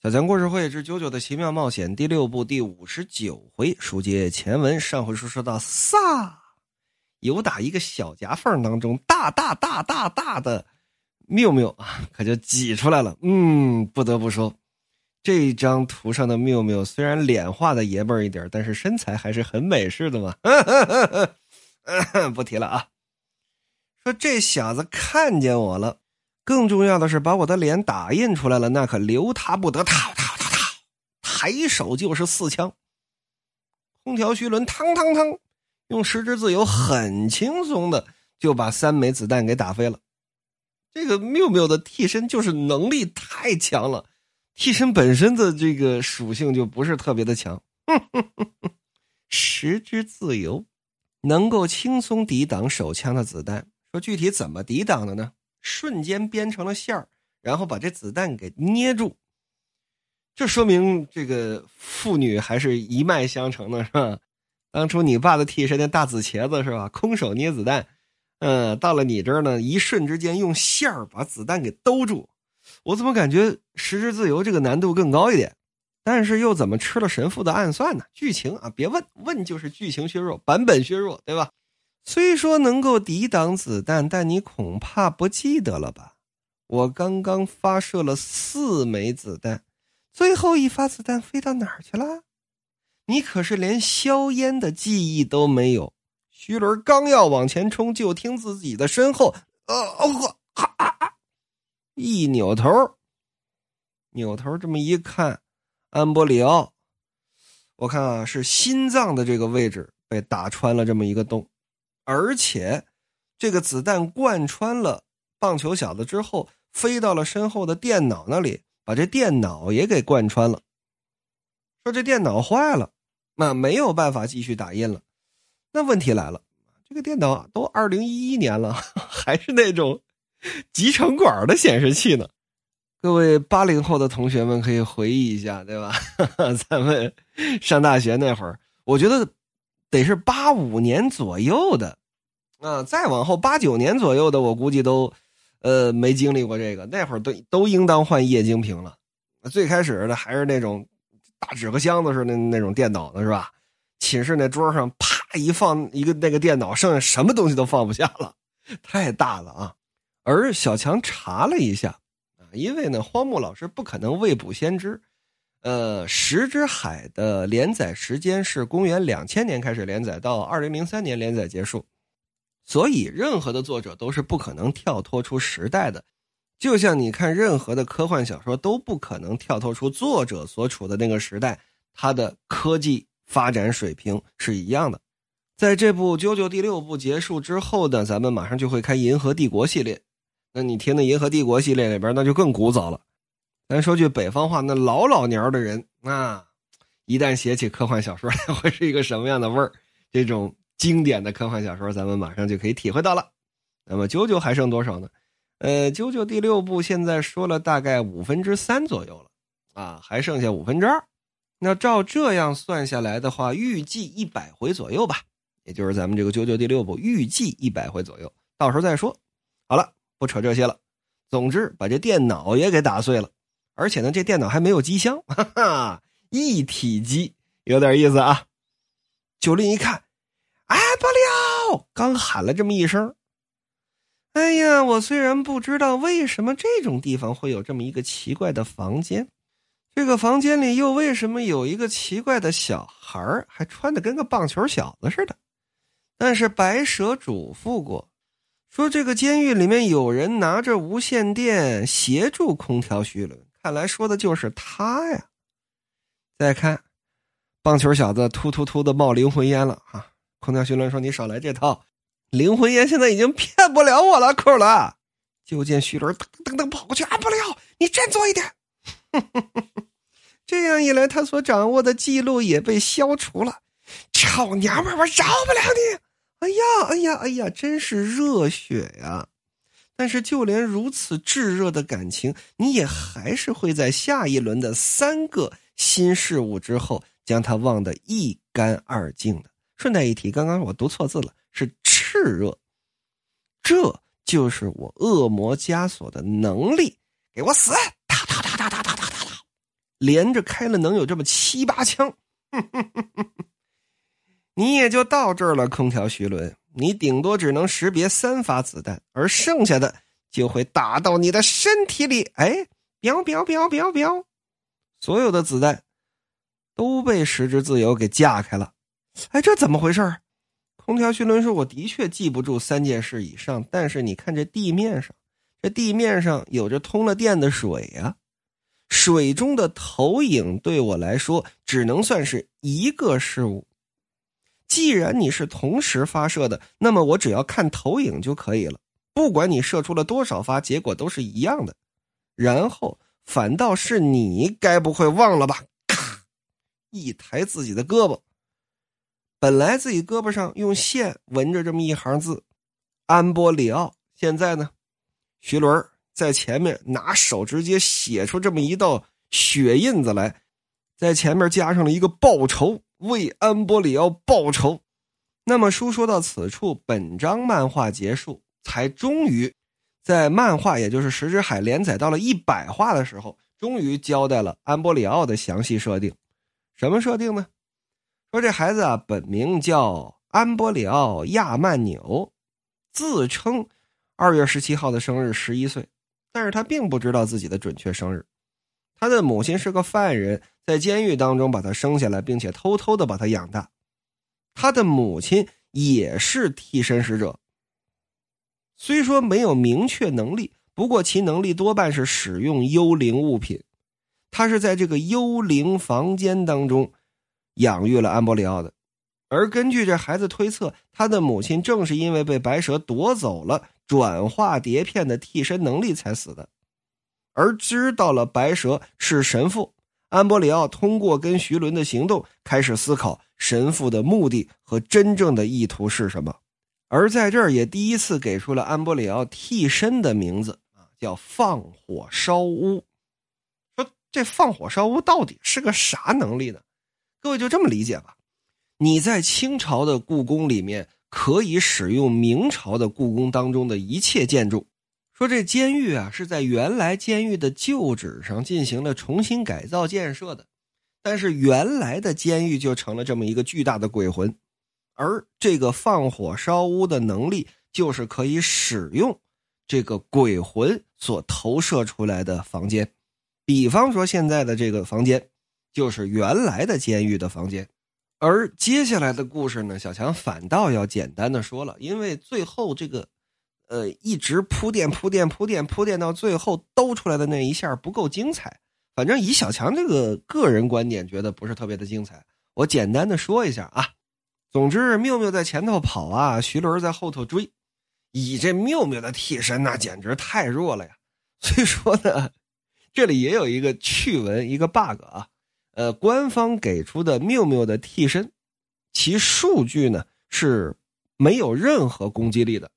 小强故事会之九九的奇妙冒险第六部第五十九回，书接前文。上回书说到，撒有打一个小夹缝当中，大大大大大的缪缪啊，可就挤出来了。嗯，不得不说，这张图上的缪缪虽然脸画的爷们儿一点，但是身材还是很美式的嘛。不提了啊。说这小子看见我了。更重要的是，把我的脸打印出来了，那可留他不得！掏掏掏掏，抬手就是四枪。空调须轮，嘡嘡嘡，用十之自由很轻松的就把三枚子弹给打飞了。这个缪缪的替身就是能力太强了，替身本身的这个属性就不是特别的强。十之自由能够轻松抵挡手枪的子弹，说具体怎么抵挡的呢？瞬间编成了线儿，然后把这子弹给捏住，这说明这个父女还是一脉相承的，是吧？当初你爸的替身那大紫茄子是吧？空手捏子弹，嗯，到了你这儿呢，一瞬之间用线儿把子弹给兜住。我怎么感觉实质自由这个难度更高一点？但是又怎么吃了神父的暗算呢？剧情啊，别问问就是剧情削弱，版本削弱，对吧？虽说能够抵挡子弹，但你恐怕不记得了吧？我刚刚发射了四枚子弹，最后一发子弹飞到哪儿去了？你可是连硝烟的记忆都没有。徐伦刚要往前冲，就听自己的身后，呃，哦，哈啊！一扭头，扭头这么一看，安波里奥，我看啊，是心脏的这个位置被打穿了这么一个洞。而且，这个子弹贯穿了棒球小子之后，飞到了身后的电脑那里，把这电脑也给贯穿了。说这电脑坏了，那没有办法继续打印了。那问题来了，这个电脑都二零一一年了，还是那种集成管的显示器呢？各位八零后的同学们可以回忆一下，对吧？咱们上大学那会儿，我觉得得是八五年左右的。啊，再往后八九年左右的，我估计都，呃，没经历过这个。那会儿都都应当换液晶屏了。最开始的还是那种大纸壳箱子似的那种电脑呢，是吧？寝室那桌上啪一放一个那个电脑，剩下什么东西都放不下了，太大了啊！而小强查了一下啊，因为呢，荒木老师不可能未卜先知。呃，《石之海》的连载时间是公元两千年开始连载，到二零零三年连载结束。所以，任何的作者都是不可能跳脱出时代的，就像你看任何的科幻小说都不可能跳脱出作者所处的那个时代，它的科技发展水平是一样的。在这部《啾啾》第六部结束之后呢，咱们马上就会开《银河帝国》系列。那你听那《银河帝国》系列里边，那就更古早了。咱说句北方话，那老老年的人啊，一旦写起科幻小说来，会是一个什么样的味儿？这种。经典的科幻小说，咱们马上就可以体会到了。那么，九九还剩多少呢？呃，九九第六部现在说了大概五分之三左右了，啊，还剩下五分之二。那照这样算下来的话，预计一百回左右吧。也就是咱们这个九九第六部预计一百回左右，到时候再说。好了，不扯这些了。总之，把这电脑也给打碎了，而且呢，这电脑还没有机箱，哈哈，一体机，有点意思啊。九令一看。哎，不了！刚喊了这么一声。哎呀，我虽然不知道为什么这种地方会有这么一个奇怪的房间，这个房间里又为什么有一个奇怪的小孩还穿的跟个棒球小子似的。但是白蛇嘱咐过，说这个监狱里面有人拿着无线电协助空调徐伦，看来说的就是他呀。再看，棒球小子突突突的冒灵魂烟了啊！空调徐伦说：“你少来这套，灵魂烟现在已经骗不了我了。”库了，就见徐伦噔噔噔跑过去，啊不了，你振作一点。这样一来，他所掌握的记录也被消除了。臭娘们，我饶不了你！哎呀，哎呀，哎呀，真是热血呀！但是，就连如此炙热的感情，你也还是会在下一轮的三个新事物之后，将它忘得一干二净的。顺带一提，刚刚我读错字了，是炽热。这就是我恶魔枷锁的能力，给我死！哒哒哒哒哒哒哒哒连着开了能有这么七八枪，你也就到这儿了，空调徐伦，你顶多只能识别三发子弹，而剩下的就会打到你的身体里。哎，彪彪彪彪彪，所有的子弹都被时之自由给架开了。哎，这怎么回事空调徐伦说：“我的确记不住三件事以上，但是你看这地面上，这地面上有着通了电的水呀。”水中的投影对我来说只能算是一个事物。既然你是同时发射的，那么我只要看投影就可以了。不管你射出了多少发，结果都是一样的。然后反倒是你，该不会忘了吧？咔，一抬自己的胳膊，本来自己胳膊上用线纹着这么一行字“安波里奥”，现在呢，徐伦在前面拿手直接写出这么一道血印子来，在前面加上了一个报仇，为安波里奥报仇。那么书说到此处，本章漫画结束，才终于在漫画，也就是《石之海》连载到了一百话的时候，终于交代了安波里奥的详细设定。什么设定呢？说这孩子啊，本名叫安波里奥亚曼纽，自称二月十七号的生日，十一岁。但是他并不知道自己的准确生日，他的母亲是个犯人，在监狱当中把他生下来，并且偷偷的把他养大。他的母亲也是替身使者，虽说没有明确能力，不过其能力多半是使用幽灵物品。他是在这个幽灵房间当中养育了安博里奥的。而根据这孩子推测，他的母亲正是因为被白蛇夺走了转化碟片的替身能力才死的。而知道了白蛇是神父，安波里奥通过跟徐伦的行动开始思考神父的目的和真正的意图是什么。而在这儿也第一次给出了安波里奥替身的名字啊，叫放火烧屋。说这放火烧屋到底是个啥能力呢？各位就这么理解吧。你在清朝的故宫里面可以使用明朝的故宫当中的一切建筑。说这监狱啊是在原来监狱的旧址上进行了重新改造建设的，但是原来的监狱就成了这么一个巨大的鬼魂，而这个放火烧屋的能力就是可以使用这个鬼魂所投射出来的房间。比方说现在的这个房间，就是原来的监狱的房间。而接下来的故事呢，小强反倒要简单的说了，因为最后这个，呃，一直铺垫铺垫铺垫铺垫到最后兜出来的那一下不够精彩。反正以小强这个个人观点，觉得不是特别的精彩。我简单的说一下啊，总之妙妙在前头跑啊，徐伦在后头追。以这妙妙的替身那简直太弱了呀。所以说呢，这里也有一个趣闻，一个 bug 啊。呃，官方给出的缪缪的替身，其数据呢是没有任何攻击力的。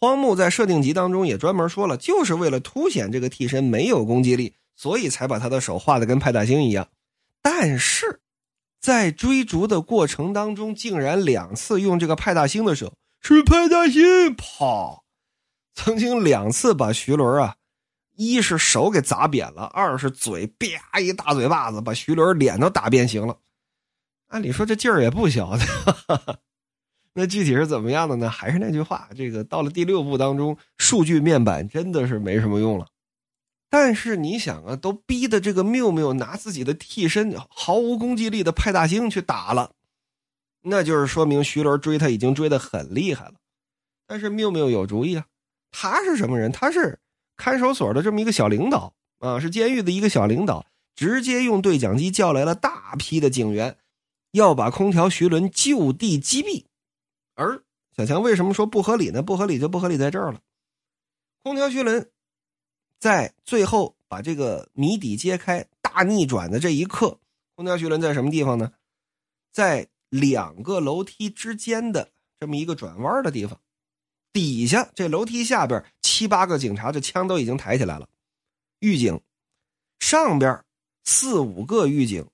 荒木在设定集当中也专门说了，就是为了凸显这个替身没有攻击力，所以才把他的手画的跟派大星一样。但是，在追逐的过程当中，竟然两次用这个派大星的手，是派大星，啪，曾经两次把徐伦啊。一是手给砸扁了，二是嘴啪一大嘴巴子把徐伦脸都打变形了。按理说这劲儿也不小的，那具体是怎么样的呢？还是那句话，这个到了第六部当中，数据面板真的是没什么用了。但是你想啊，都逼的这个缪缪拿自己的替身毫无攻击力的派大星去打了，那就是说明徐伦追他已经追得很厉害了。但是缪缪有主意啊，他是什么人？他是。看守所的这么一个小领导啊，是监狱的一个小领导，直接用对讲机叫来了大批的警员，要把空调徐伦就地击毙。而小强为什么说不合理呢？不合理就不合理在这儿了。空调徐伦在最后把这个谜底揭开、大逆转的这一刻，空调徐伦在什么地方呢？在两个楼梯之间的这么一个转弯的地方，底下这楼梯下边。七八个警察，这枪都已经抬起来了。狱警上边四五个狱警，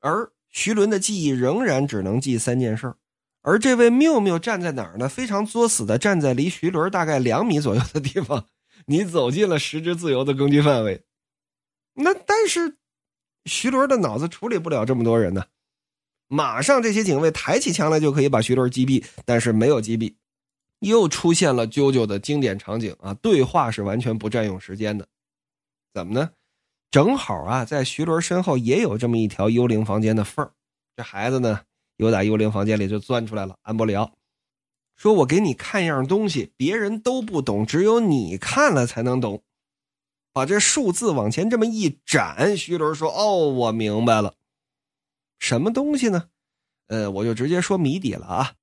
而徐伦的记忆仍然只能记三件事而这位缪缪站在哪儿呢？非常作死的站在离徐伦大概两米左右的地方。你走进了实质自由的攻击范围。那但是徐伦的脑子处理不了这么多人呢。马上这些警卫抬起枪来就可以把徐伦击毙，但是没有击毙。又出现了啾啾的经典场景啊！对话是完全不占用时间的，怎么呢？正好啊，在徐伦身后也有这么一条幽灵房间的缝这孩子呢，由打幽灵房间里就钻出来了。安伯里奥说：“我给你看样东西，别人都不懂，只有你看了才能懂。”把这数字往前这么一展，徐伦说：“哦，我明白了，什么东西呢？呃，我就直接说谜底了啊。”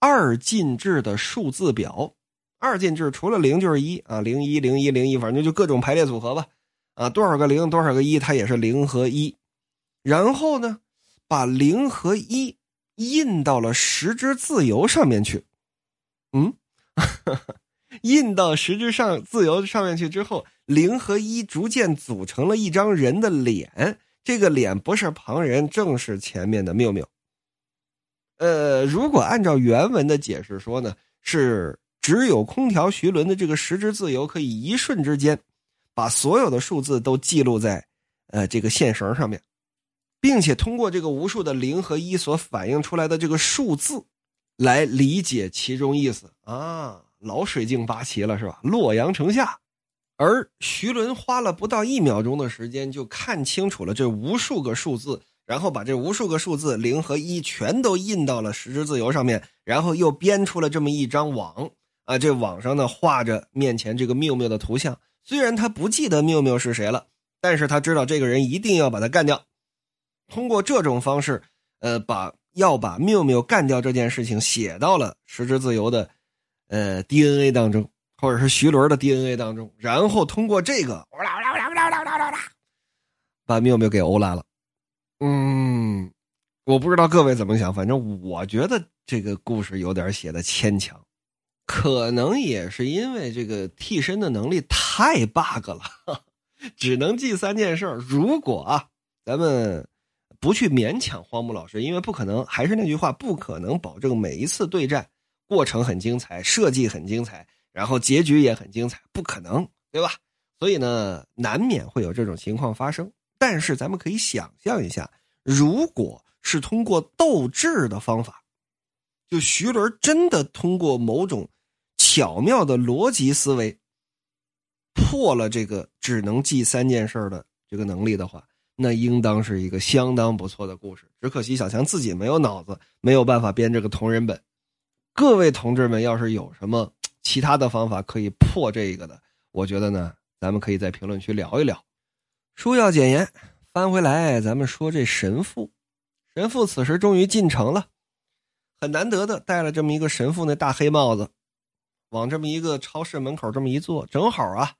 二进制的数字表，二进制除了零就是一啊，零一零一零一，反正就各种排列组合吧，啊，多少个零多少个一，它也是零和一。然后呢，把零和一印到了十之自由上面去，嗯，印到十之上自由上面去之后，零和一逐渐组成了一张人的脸，这个脸不是旁人，正是前面的缪缪。呃，如果按照原文的解释说呢，是只有空调徐伦的这个时之自由可以一瞬之间，把所有的数字都记录在，呃，这个线绳上面，并且通过这个无数的零和一所反映出来的这个数字，来理解其中意思啊，老水镜八奇了是吧？洛阳城下，而徐伦花了不到一秒钟的时间就看清楚了这无数个数字。然后把这无数个数字零和一全都印到了十之自由上面，然后又编出了这么一张网啊！这网上呢画着面前这个缪缪的图像。虽然他不记得缪缪是谁了，但是他知道这个人一定要把他干掉。通过这种方式，呃，把要把缪缪干掉这件事情写到了十之自由的呃 DNA 当中，或者是徐伦的 DNA 当中。然后通过这个，把缪缪给欧拉了。嗯，我不知道各位怎么想，反正我觉得这个故事有点写的牵强，可能也是因为这个替身的能力太 bug 了，只能记三件事如果啊，咱们不去勉强荒木老师，因为不可能，还是那句话，不可能保证每一次对战过程很精彩，设计很精彩，然后结局也很精彩，不可能，对吧？所以呢，难免会有这种情况发生。但是咱们可以想象一下，如果是通过斗智的方法，就徐伦真的通过某种巧妙的逻辑思维破了这个只能记三件事的这个能力的话，那应当是一个相当不错的故事。只可惜小强自己没有脑子，没有办法编这个同人本。各位同志们，要是有什么其他的方法可以破这个的，我觉得呢，咱们可以在评论区聊一聊。书要简言，翻回来，咱们说这神父。神父此时终于进城了，很难得的戴了这么一个神父那大黑帽子，往这么一个超市门口这么一坐，正好啊，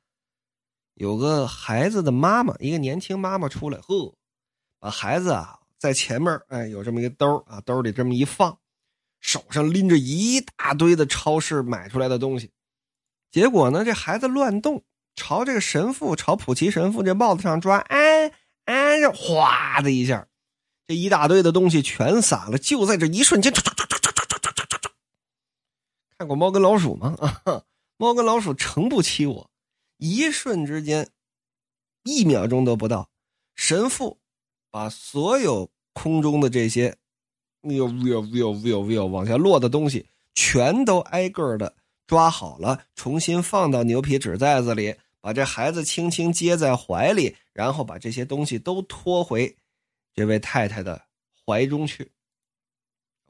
有个孩子的妈妈，一个年轻妈妈出来，呵，把孩子啊在前面，哎，有这么一个兜啊，兜里这么一放，手上拎着一大堆的超市买出来的东西，结果呢，这孩子乱动。朝这个神父，朝普奇神父这帽子上抓，哎哎，哗的一下，这一大堆的东西全洒了。就在这一瞬间，看过《猫跟老鼠》吗？啊，猫跟老鼠诚不欺我。一瞬之间，一秒钟都不到，神父把所有空中的这些，viu viu viu viu viu 往下落的东西，全都挨个的。抓好了，重新放到牛皮纸袋子里，把这孩子轻轻接在怀里，然后把这些东西都拖回这位太太的怀中去，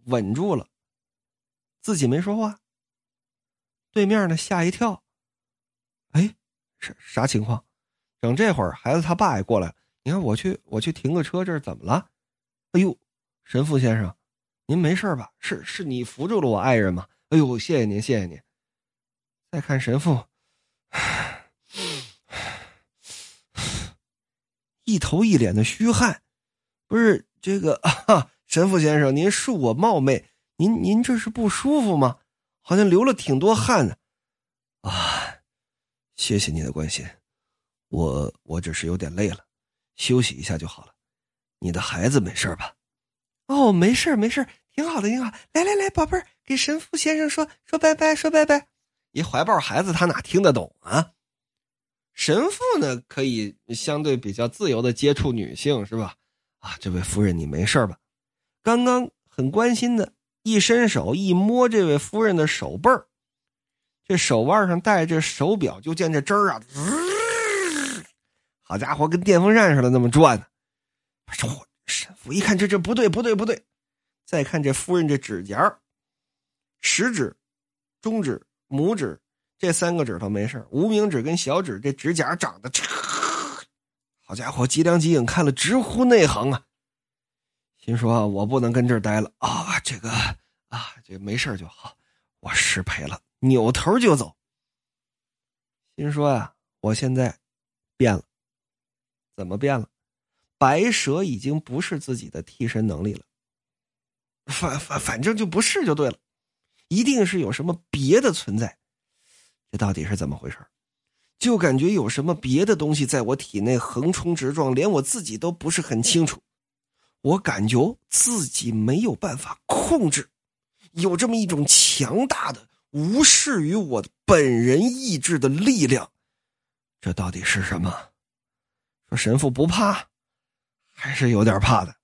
稳住了，自己没说话。对面呢吓一跳，哎，啥啥情况？等这会儿，孩子他爸也过来了。你看，我去，我去停个车，这是怎么了？哎呦，神父先生，您没事吧？是是你扶住了我爱人吗？哎呦，谢谢您，谢谢您。再看神父，一头一脸的虚汗，不是这个啊，神父先生，您恕我冒昧，您您这是不舒服吗？好像流了挺多汗呢。啊，谢谢你的关心，我我只是有点累了，休息一下就好了。你的孩子没事吧？哦，没事没事挺好的，挺好。来来来，宝贝儿，给神父先生说说拜拜，说拜拜。一怀抱孩子，他哪听得懂啊？神父呢，可以相对比较自由的接触女性，是吧？啊，这位夫人，你没事吧？刚刚很关心的，一伸手一摸这位夫人的手背儿，这手腕上戴着手表，就见这针儿啊，好家伙，跟电风扇似的那么转呢。说神父一看，这这不对，不对，不对。再看这夫人这指甲，食指、中指、拇指。这三个指头没事无名指跟小指这指甲长得，好家伙，脊梁脊影看了直呼内行啊！心说，我不能跟这儿待了啊！这个啊，这没事就好，我失陪了，扭头就走。心说呀，我现在变了，怎么变了？白蛇已经不是自己的替身能力了，反反反正就不是就对了，一定是有什么别的存在。这到底是怎么回事就感觉有什么别的东西在我体内横冲直撞，连我自己都不是很清楚。我感觉自己没有办法控制，有这么一种强大的、无视于我本人意志的力量。这到底是什么？说神父不怕，还是有点怕的。